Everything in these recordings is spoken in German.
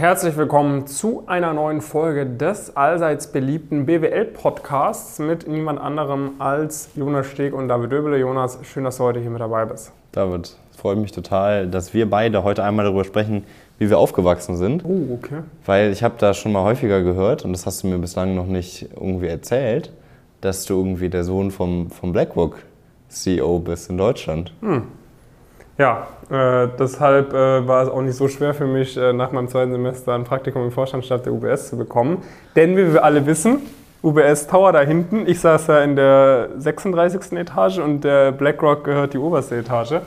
Herzlich willkommen zu einer neuen Folge des allseits beliebten BWL-Podcasts mit niemand anderem als Jonas Steg und David Döbele. Jonas, schön, dass du heute hier mit dabei bist. David, freut mich total, dass wir beide heute einmal darüber sprechen, wie wir aufgewachsen sind. Oh, okay. Weil ich habe da schon mal häufiger gehört, und das hast du mir bislang noch nicht irgendwie erzählt, dass du irgendwie der Sohn vom, vom BlackRock CEO bist in Deutschland. Hm. Ja, äh, deshalb äh, war es auch nicht so schwer für mich, äh, nach meinem zweiten Semester ein Praktikum im Vorstandstab der UBS zu bekommen. Denn wie wir alle wissen, UBS Tower da hinten, ich saß ja in der 36. Etage und der BlackRock gehört die oberste Etage.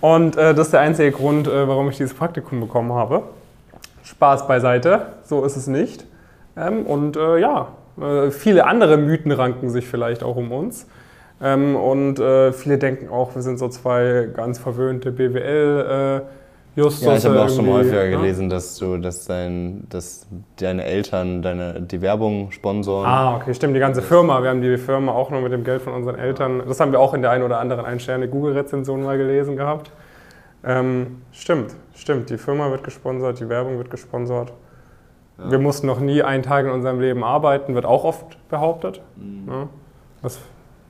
Und äh, das ist der einzige Grund, äh, warum ich dieses Praktikum bekommen habe. Spaß beiseite, so ist es nicht. Ähm, und äh, ja, viele andere Mythen ranken sich vielleicht auch um uns. Ähm, und äh, viele denken auch, wir sind so zwei ganz verwöhnte BWL. Äh, Justus ja, ich habe auch schon häufiger ja? gelesen, dass du, dass, dein, dass deine Eltern deine, die Werbung sponsoren. Ah, okay, stimmt, die ganze Firma. Wir haben die Firma auch nur mit dem Geld von unseren Eltern. Das haben wir auch in der einen oder anderen Ein-Sterne-Google-Rezension mal gelesen gehabt. Ähm, stimmt, stimmt. Die Firma wird gesponsert, die Werbung wird gesponsert. Ja. Wir mussten noch nie einen Tag in unserem Leben arbeiten, wird auch oft behauptet. Mhm. Ja, das,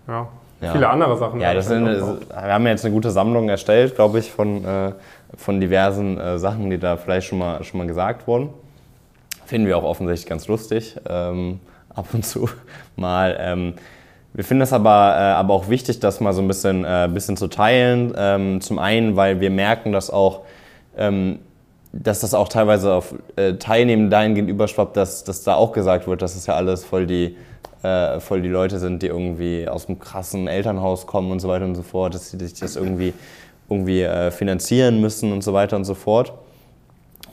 ja, ja. viele andere Sachen. Ja, das sind, wir haben jetzt eine gute Sammlung erstellt, glaube ich, von, äh, von diversen äh, Sachen, die da vielleicht schon mal, schon mal gesagt wurden. Finden wir auch offensichtlich ganz lustig, ähm, ab und zu mal. Ähm, wir finden es aber, äh, aber auch wichtig, das mal so ein bisschen, äh, bisschen zu teilen. Ähm, zum einen, weil wir merken, dass auch ähm, dass das auch teilweise auf äh, Teilnehmenden dahingehend überschwappt, dass, dass da auch gesagt wird, dass es ja alles voll die, äh, voll die Leute sind, die irgendwie aus einem krassen Elternhaus kommen und so weiter und so fort, dass sie sich das irgendwie, irgendwie äh, finanzieren müssen und so weiter und so fort.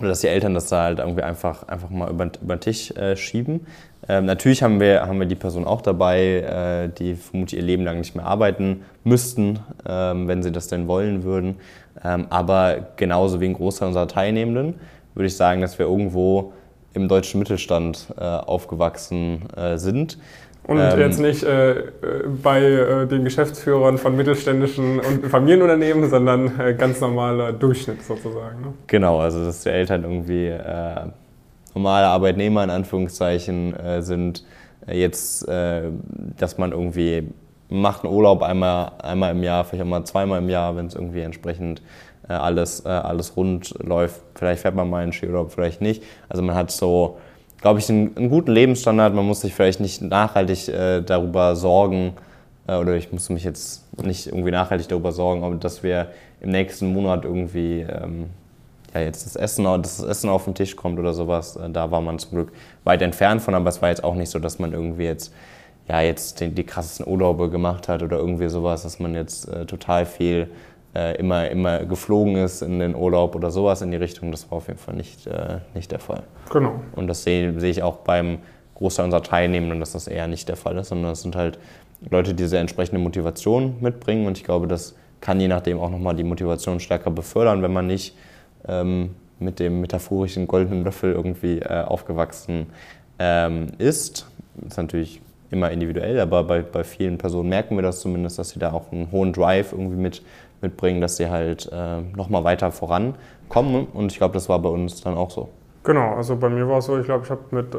Oder dass die Eltern das da halt irgendwie einfach, einfach mal über, über den Tisch äh, schieben. Ähm, natürlich haben wir, haben wir die Person auch dabei, äh, die vermutlich ihr Leben lang nicht mehr arbeiten müssten, ähm, wenn sie das denn wollen würden. Ähm, aber genauso wie ein Großteil unserer Teilnehmenden würde ich sagen, dass wir irgendwo im deutschen Mittelstand äh, aufgewachsen äh, sind. Und ähm, jetzt nicht äh, äh bei äh, den Geschäftsführern von mittelständischen und Familienunternehmen, sondern äh, ganz normaler Durchschnitt sozusagen. Ne? Genau, also dass die Eltern irgendwie äh, normale Arbeitnehmer in Anführungszeichen sind. jetzt, dass man irgendwie macht einen Urlaub einmal, einmal im Jahr, vielleicht auch mal zweimal im Jahr, wenn es irgendwie entsprechend alles, alles rund läuft. Vielleicht fährt man mal einen Skiurlaub, vielleicht nicht. Also man hat so glaube ich, einen, einen, guten Lebensstandard. Man muss sich vielleicht nicht nachhaltig äh, darüber sorgen, äh, oder ich muss mich jetzt nicht irgendwie nachhaltig darüber sorgen, ob, dass wir im nächsten Monat irgendwie ähm, ja, jetzt das Essen, dass das Essen auf den Tisch kommt oder sowas. Äh, da war man zum Glück weit entfernt von, aber es war jetzt auch nicht so, dass man irgendwie jetzt ja, jetzt die, die krassesten Urlaube gemacht hat oder irgendwie sowas, dass man jetzt äh, total viel äh, immer, immer geflogen ist in den Urlaub oder sowas in die Richtung. Das war auf jeden Fall nicht, äh, nicht der Fall. Genau. Und das sehe, sehe ich auch beim Großteil unserer Teilnehmenden, dass das eher nicht der Fall ist, sondern es sind halt Leute, die diese entsprechende Motivation mitbringen. Und ich glaube, das kann je nachdem auch nochmal die Motivation stärker befördern, wenn man nicht ähm, mit dem metaphorischen goldenen Löffel irgendwie äh, aufgewachsen ähm, ist. Das ist natürlich immer individuell, aber bei, bei vielen Personen merken wir das zumindest, dass sie da auch einen hohen Drive irgendwie mit mitbringen, dass sie halt äh, nochmal weiter vorankommen. Und ich glaube, das war bei uns dann auch so. Genau, also bei mir war es so, ich glaube, ich habe mit äh,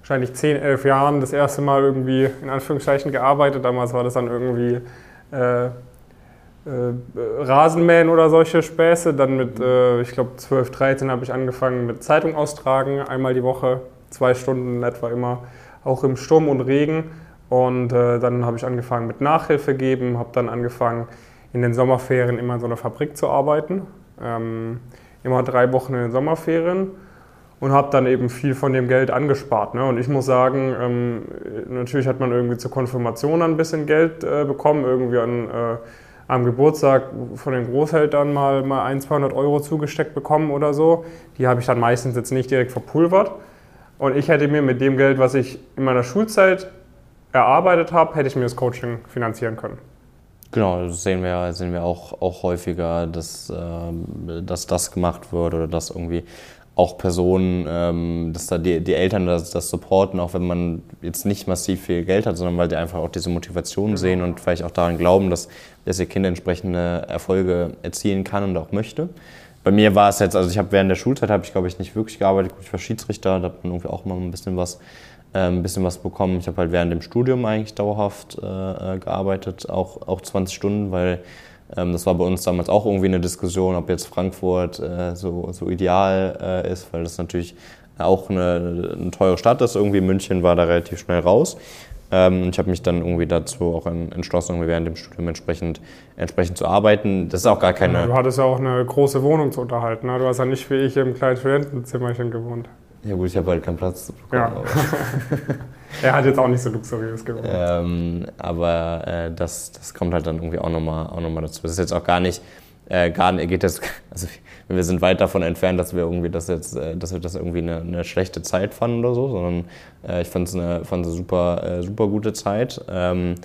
wahrscheinlich 10, 11 Jahren das erste Mal irgendwie in Anführungszeichen gearbeitet. Damals war das dann irgendwie äh, äh, Rasenmähen oder solche Späße. Dann mit, äh, ich glaube, 12, 13 habe ich angefangen mit Zeitung austragen, einmal die Woche, zwei Stunden etwa immer, auch im Sturm und Regen. Und äh, dann habe ich angefangen mit Nachhilfe geben, habe dann angefangen in den Sommerferien immer in so einer Fabrik zu arbeiten. Ähm, immer drei Wochen in den Sommerferien und habe dann eben viel von dem Geld angespart. Ne? Und ich muss sagen, ähm, natürlich hat man irgendwie zur Konfirmation ein bisschen Geld äh, bekommen, irgendwie an, äh, am Geburtstag von den Großeltern mal, mal 1, 200 Euro zugesteckt bekommen oder so. Die habe ich dann meistens jetzt nicht direkt verpulvert. Und ich hätte mir mit dem Geld, was ich in meiner Schulzeit erarbeitet habe, hätte ich mir das Coaching finanzieren können. Genau, das sehen wir, sehen wir auch, auch häufiger, dass, äh, dass das gemacht wird oder dass irgendwie auch Personen, ähm, dass da die, die Eltern das, das supporten, auch wenn man jetzt nicht massiv viel Geld hat, sondern weil die einfach auch diese Motivation genau. sehen und vielleicht auch daran glauben, dass, dass ihr Kind entsprechende Erfolge erzielen kann und auch möchte. Bei mir war es jetzt, also ich habe während der Schulzeit habe ich glaube ich nicht wirklich gearbeitet. Ich war Schiedsrichter, da hat man irgendwie auch immer ein bisschen was, äh, ein bisschen was bekommen. Ich habe halt während dem Studium eigentlich dauerhaft äh, äh gearbeitet, auch, auch 20 Stunden, weil ähm, das war bei uns damals auch irgendwie eine Diskussion, ob jetzt Frankfurt äh, so, so ideal äh, ist, weil das natürlich auch eine, eine teure Stadt ist. Irgendwie München war da relativ schnell raus. Ähm, ich habe mich dann irgendwie dazu auch entschlossen, irgendwie während dem Studium entsprechend, entsprechend zu arbeiten. Das ist auch gar keine. du hattest ja auch eine große Wohnung zu unterhalten. Ne? Du hast ja nicht wie ich im kleinen Studentenzimmerchen gewohnt. Ja gut, ich habe halt keinen Platz bekommen. Ja. er hat jetzt auch nicht so luxuriös gewohnt. Ähm, aber äh, das, das kommt halt dann irgendwie auch nochmal auch noch dazu. Das ist jetzt auch gar nicht, äh, gar nicht, geht das, also wir sind weit davon entfernt, dass wir irgendwie das jetzt, äh, dass wir das irgendwie eine, eine schlechte Zeit fanden oder so, sondern äh, ich fand es eine, eine super, äh, super gute Zeit. Ähm,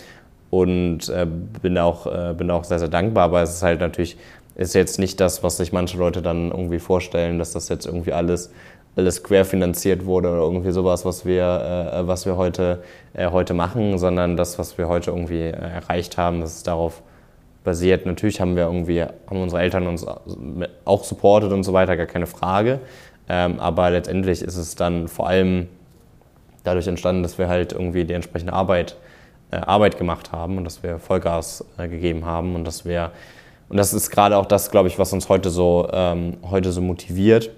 und äh, bin auch, äh, bin auch sehr, sehr dankbar, aber es ist halt natürlich, ist jetzt nicht das, was sich manche Leute dann irgendwie vorstellen, dass das jetzt irgendwie alles alles querfinanziert wurde oder irgendwie sowas, was wir, äh, was wir heute, äh, heute machen, sondern das, was wir heute irgendwie äh, erreicht haben, das ist darauf basiert. Natürlich haben wir irgendwie, haben unsere Eltern uns auch supportet und so weiter, gar keine Frage. Ähm, aber letztendlich ist es dann vor allem dadurch entstanden, dass wir halt irgendwie die entsprechende Arbeit, äh, Arbeit gemacht haben und dass wir Vollgas äh, gegeben haben und dass wir, und das ist gerade auch das, glaube ich, was uns heute so, ähm, heute so motiviert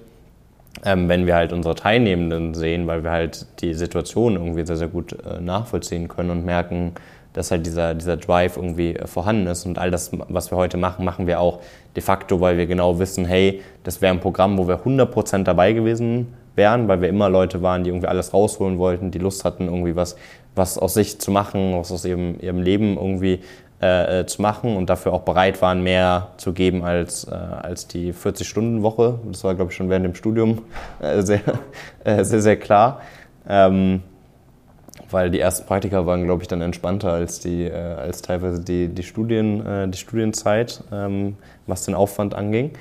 ähm, wenn wir halt unsere Teilnehmenden sehen, weil wir halt die Situation irgendwie sehr, sehr gut äh, nachvollziehen können und merken, dass halt dieser, dieser Drive irgendwie äh, vorhanden ist. Und all das, was wir heute machen, machen wir auch de facto, weil wir genau wissen, hey, das wäre ein Programm, wo wir 100% dabei gewesen wären, weil wir immer Leute waren, die irgendwie alles rausholen wollten, die Lust hatten, irgendwie was, was aus sich zu machen, was aus ihrem, ihrem Leben irgendwie äh, äh, zu machen und dafür auch bereit waren, mehr zu geben als, äh, als die 40-Stunden-Woche. Das war, glaube ich, schon während dem Studium äh, sehr, äh, sehr, sehr klar. Ähm, weil die ersten Praktika waren, glaube ich, dann entspannter als, die, äh, als teilweise die, die, Studien, die Studienzeit, ähm, was den Aufwand anging.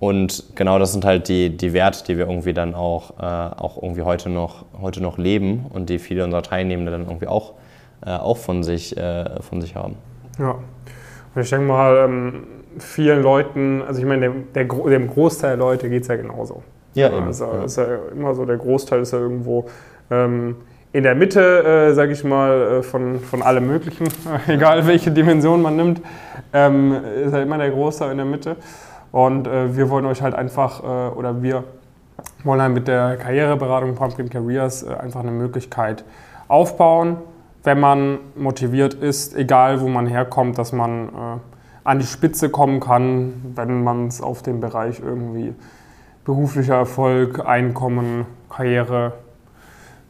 Und genau das sind halt die, die Werte, die wir irgendwie dann auch, auch irgendwie heute noch, heute noch leben und die viele unserer Teilnehmenden dann irgendwie auch, auch von, sich, von sich haben. Ja. Und ich denke mal, ähm, vielen Leuten, also ich meine, dem, der, dem Großteil der Leute geht es ja genauso. Ja, eben. Also ja. ist ja immer so, der Großteil ist ja irgendwo ähm, in der Mitte, äh, sage ich mal, äh, von, von allem Möglichen, egal welche Dimension man nimmt, ähm, ist ja immer der Großteil in der Mitte. Und äh, wir wollen euch halt einfach, äh, oder wir wollen halt mit der Karriereberatung Pumpkin Careers äh, einfach eine Möglichkeit aufbauen, wenn man motiviert ist, egal wo man herkommt, dass man äh, an die Spitze kommen kann, wenn man es auf den Bereich irgendwie beruflicher Erfolg, Einkommen, Karriere,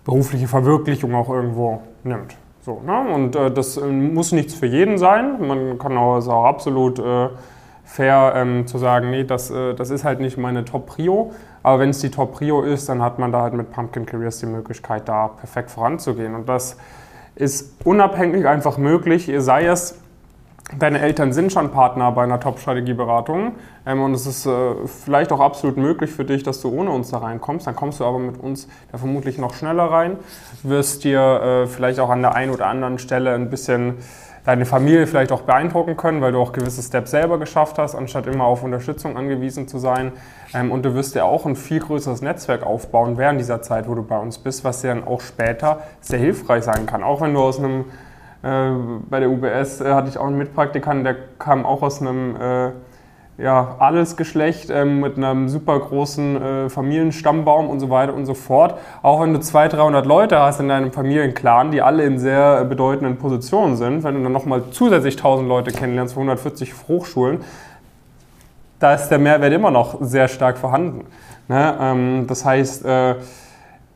berufliche Verwirklichung auch irgendwo nimmt. So, ne? Und äh, das äh, muss nichts für jeden sein. Man kann auch, ist auch absolut äh, fair ähm, zu sagen, nee, das, äh, das ist halt nicht meine Top-Prio. Aber wenn es die Top-Prio ist, dann hat man da halt mit Pumpkin Careers die Möglichkeit, da perfekt voranzugehen. Und das ist unabhängig einfach möglich, sei es, deine Eltern sind schon Partner bei einer Top-Strategieberatung ähm, und es ist äh, vielleicht auch absolut möglich für dich, dass du ohne uns da reinkommst. Dann kommst du aber mit uns da vermutlich noch schneller rein, wirst dir äh, vielleicht auch an der einen oder anderen Stelle ein bisschen deine Familie vielleicht auch beeindrucken können, weil du auch gewisse Steps selber geschafft hast, anstatt immer auf Unterstützung angewiesen zu sein. Ähm, und du wirst dir auch ein viel größeres Netzwerk aufbauen während dieser Zeit, wo du bei uns bist, was dir dann auch später sehr hilfreich sein kann. Auch wenn du aus einem, bei der UBS äh, hatte ich auch einen Mitpraktikanten, der kam auch aus einem äh, ja, Adelsgeschlecht ähm, mit einem super großen äh, Familienstammbaum und so weiter und so fort. Auch wenn du 200, 300 Leute hast in deinem Familienclan, die alle in sehr bedeutenden Positionen sind, wenn du dann nochmal zusätzlich 1000 Leute kennenlernst von 140 Hochschulen, da ist der Mehrwert immer noch sehr stark vorhanden. Ne? Ähm, das heißt, äh,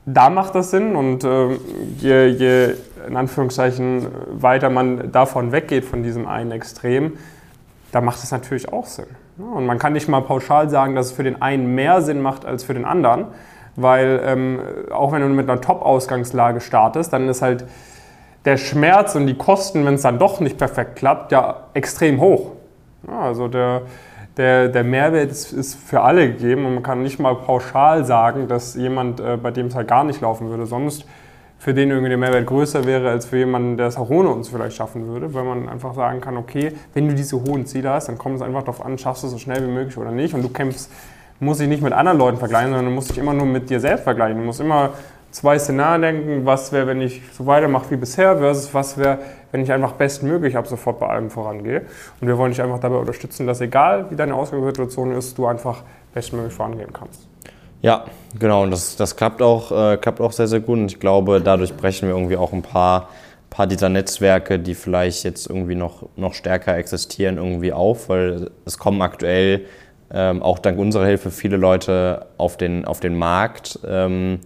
da macht das Sinn und äh, je, je in Anführungszeichen weiter man davon weggeht, von diesem einen Extrem, da macht es natürlich auch Sinn. Und man kann nicht mal pauschal sagen, dass es für den einen mehr Sinn macht als für den anderen, weil ähm, auch wenn du mit einer Top-Ausgangslage startest, dann ist halt der Schmerz und die Kosten, wenn es dann doch nicht perfekt klappt, ja extrem hoch. Ja, also der, der, der Mehrwert ist, ist, für alle gegeben und man kann nicht mal pauschal sagen, dass jemand, äh, bei dem es halt gar nicht laufen würde, sonst für den irgendwie der Mehrwert größer wäre, als für jemanden, der es auch ohne uns vielleicht schaffen würde, weil man einfach sagen kann, okay, wenn du diese hohen Ziele hast, dann kommt es einfach darauf an, schaffst du es so schnell wie möglich oder nicht und du kämpfst, musst dich nicht mit anderen Leuten vergleichen, sondern du musst dich immer nur mit dir selbst vergleichen. Du musst immer zwei Szenarien denken, was wäre, wenn ich so weitermache wie bisher, versus was wäre, wenn ich einfach bestmöglich ab sofort bei allem vorangehe. Und wir wollen dich einfach dabei unterstützen, dass egal wie deine Ausgangssituation ist, du einfach bestmöglich vorangehen kannst. Ja, genau. Und das, das klappt, auch, äh, klappt auch sehr, sehr gut. Und ich glaube, dadurch brechen wir irgendwie auch ein paar, paar dieser Netzwerke, die vielleicht jetzt irgendwie noch, noch stärker existieren, irgendwie auf, weil es kommen aktuell ähm, auch dank unserer Hilfe viele Leute auf den, auf den Markt. Ähm,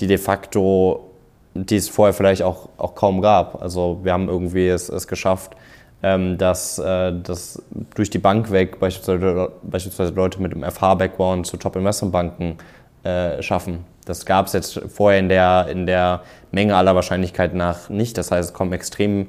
die de facto, die es vorher vielleicht auch, auch kaum gab. Also wir haben irgendwie es, es geschafft, ähm, dass, äh, dass durch die Bank weg beispielsweise, beispielsweise Leute mit einem FH-Background zu Top-Investmentbanken äh, schaffen. Das gab es jetzt vorher in der, in der Menge aller Wahrscheinlichkeit nach nicht. Das heißt, es kommen extrem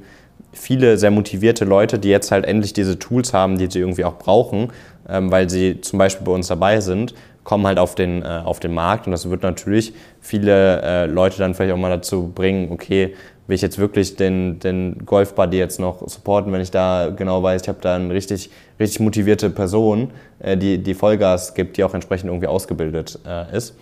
viele sehr motivierte Leute, die jetzt halt endlich diese Tools haben, die sie irgendwie auch brauchen, ähm, weil sie zum Beispiel bei uns dabei sind kommen halt auf den, äh, auf den Markt und das wird natürlich viele äh, Leute dann vielleicht auch mal dazu bringen, okay, will ich jetzt wirklich den, den Golf-Buddy jetzt noch supporten, wenn ich da genau weiß, ich habe da eine richtig, richtig motivierte Person, äh, die, die Vollgas gibt, die auch entsprechend irgendwie ausgebildet äh, ist.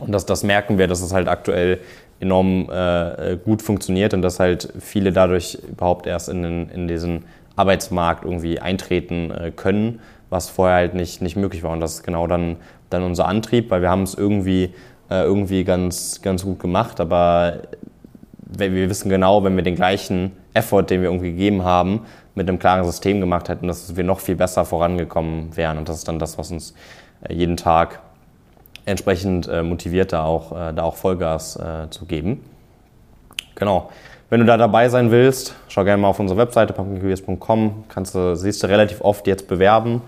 Und das, das merken wir, dass es halt aktuell enorm äh, gut funktioniert und dass halt viele dadurch überhaupt erst in, den, in diesen Arbeitsmarkt irgendwie eintreten äh, können, was vorher halt nicht, nicht möglich war. Und das ist genau dann, dann unser Antrieb, weil wir haben es irgendwie, äh, irgendwie ganz, ganz gut gemacht, aber wir wissen genau, wenn wir den gleichen Effort, den wir irgendwie gegeben haben, mit einem klaren System gemacht hätten, dass wir noch viel besser vorangekommen wären. Und das ist dann das, was uns äh, jeden Tag entsprechend äh, motiviert, da auch, äh, da auch Vollgas äh, zu geben. Genau. Wenn du da dabei sein willst, schau gerne mal auf unsere Webseite pumpkincareers.com. Kannst du, siehst du relativ oft jetzt bewerben.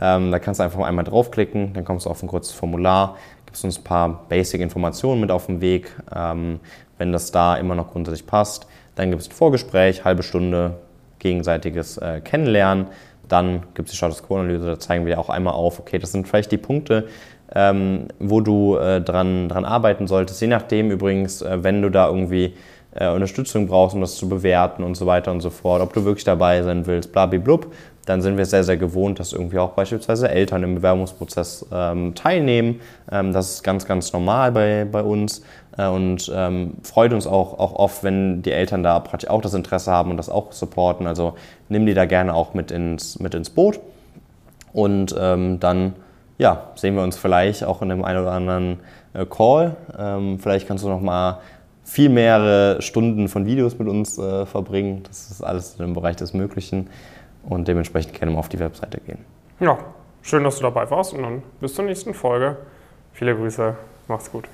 Ähm, da kannst du einfach einmal draufklicken, dann kommst du auf ein kurzes Formular, gibst uns ein paar Basic-Informationen mit auf den Weg. Ähm, wenn das da immer noch grundsätzlich passt, dann gibt es ein Vorgespräch, halbe Stunde gegenseitiges äh, Kennenlernen. Dann gibt es die Status Quo-Analyse, da zeigen wir auch einmal auf, okay, das sind vielleicht die Punkte, ähm, wo du äh, dran, dran arbeiten solltest. Je nachdem übrigens, äh, wenn du da irgendwie äh, Unterstützung brauchst, um das zu bewerten und so weiter und so fort, ob du wirklich dabei sein willst, blablablub, dann sind wir sehr, sehr gewohnt, dass irgendwie auch beispielsweise Eltern im Bewerbungsprozess ähm, teilnehmen. Ähm, das ist ganz, ganz normal bei, bei uns äh, und ähm, freut uns auch, auch oft, wenn die Eltern da praktisch auch das Interesse haben und das auch supporten. Also nimm die da gerne auch mit ins, mit ins Boot und ähm, dann ja, sehen wir uns vielleicht auch in dem einen oder anderen äh, Call. Ähm, vielleicht kannst du noch mal viel mehrere Stunden von Videos mit uns äh, verbringen. Das ist alles im Bereich des Möglichen und dementsprechend gerne mal auf die Webseite gehen. Ja, schön, dass du dabei warst und dann bis zur nächsten Folge. Viele Grüße, macht's gut.